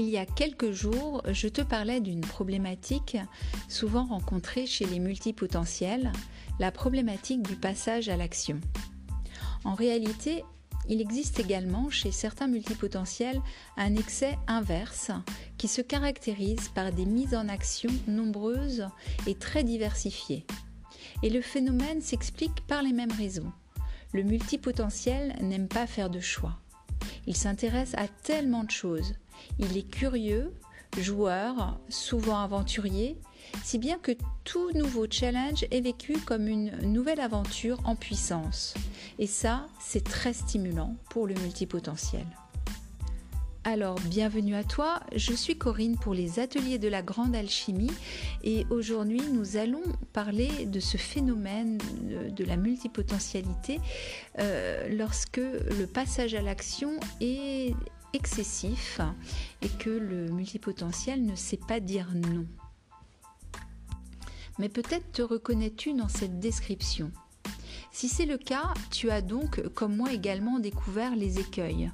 Il y a quelques jours, je te parlais d'une problématique souvent rencontrée chez les multipotentiels, la problématique du passage à l'action. En réalité, il existe également chez certains multipotentiels un excès inverse qui se caractérise par des mises en action nombreuses et très diversifiées. Et le phénomène s'explique par les mêmes raisons. Le multipotentiel n'aime pas faire de choix. Il s'intéresse à tellement de choses. Il est curieux, joueur, souvent aventurier, si bien que tout nouveau challenge est vécu comme une nouvelle aventure en puissance. Et ça, c'est très stimulant pour le multipotentiel. Alors, bienvenue à toi, je suis Corinne pour les ateliers de la grande alchimie et aujourd'hui nous allons parler de ce phénomène de la multipotentialité euh, lorsque le passage à l'action est excessif et que le multipotentiel ne sait pas dire non. Mais peut-être te reconnais-tu dans cette description. Si c'est le cas, tu as donc, comme moi également, découvert les écueils.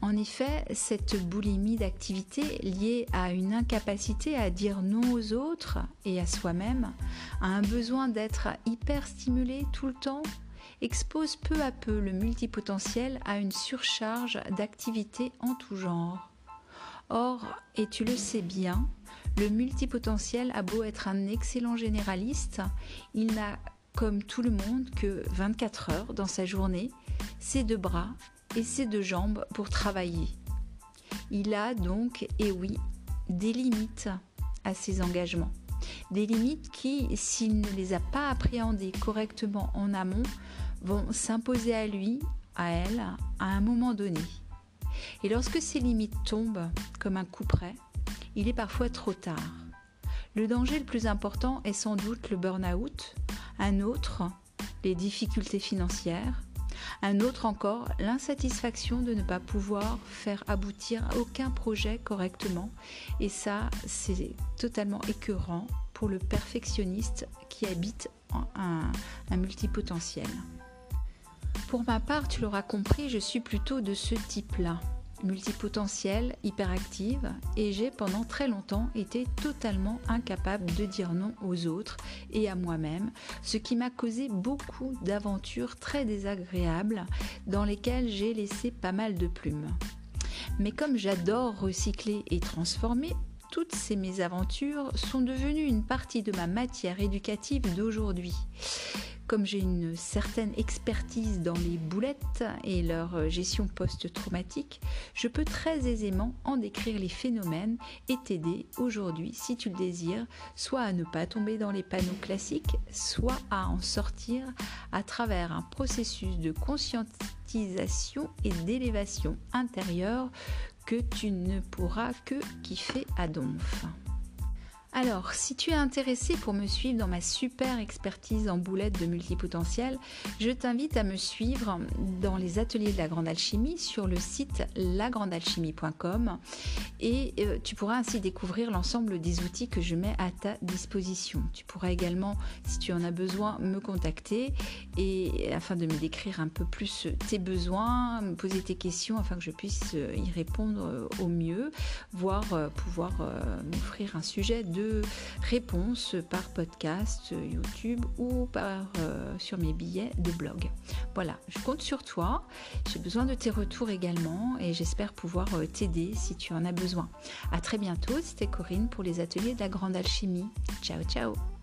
En effet, cette boulimie d'activité liée à une incapacité à dire non aux autres et à soi-même, à un besoin d'être hyper stimulé tout le temps, expose peu à peu le multipotentiel à une surcharge d'activités en tout genre. Or, et tu le sais bien, le multipotentiel a beau être un excellent généraliste, il n'a comme tout le monde que 24 heures dans sa journée, ses deux bras et ses deux jambes pour travailler. Il a donc, et oui, des limites à ses engagements. Des limites qui, s'il ne les a pas appréhendées correctement en amont, vont s'imposer à lui, à elle, à un moment donné. Et lorsque ces limites tombent comme un coup près, il est parfois trop tard. Le danger le plus important est sans doute le burn-out, un autre, les difficultés financières, un autre encore, l'insatisfaction de ne pas pouvoir faire aboutir aucun projet correctement. Et ça, c'est totalement écœurant pour le perfectionniste qui habite un, un multipotentiel. Pour ma part, tu l'auras compris, je suis plutôt de ce type-là multipotentielle, hyperactive, et j'ai pendant très longtemps été totalement incapable de dire non aux autres et à moi-même, ce qui m'a causé beaucoup d'aventures très désagréables dans lesquelles j'ai laissé pas mal de plumes. Mais comme j'adore recycler et transformer, toutes ces mésaventures sont devenues une partie de ma matière éducative d'aujourd'hui. Comme j'ai une certaine expertise dans les boulettes et leur gestion post-traumatique, je peux très aisément en décrire les phénomènes et t'aider aujourd'hui, si tu le désires, soit à ne pas tomber dans les panneaux classiques, soit à en sortir à travers un processus de conscientisation et d'élévation intérieure que tu ne pourras que kiffer à donf. Alors, si tu es intéressé pour me suivre dans ma super expertise en boulettes de multipotentiel, je t'invite à me suivre dans les ateliers de la grande alchimie sur le site lagrandealchimie.com et euh, tu pourras ainsi découvrir l'ensemble des outils que je mets à ta disposition. Tu pourras également, si tu en as besoin, me contacter et afin de me décrire un peu plus tes besoins, me poser tes questions afin que je puisse euh, y répondre euh, au mieux, voire pouvoir m'offrir un sujet de réponses par podcast, YouTube ou par, euh, sur mes billets de blog. Voilà, je compte sur toi. J'ai besoin de tes retours également et j'espère pouvoir euh, t'aider si tu en as besoin. À très bientôt, c'était Corinne pour les ateliers de la grande alchimie. Ciao ciao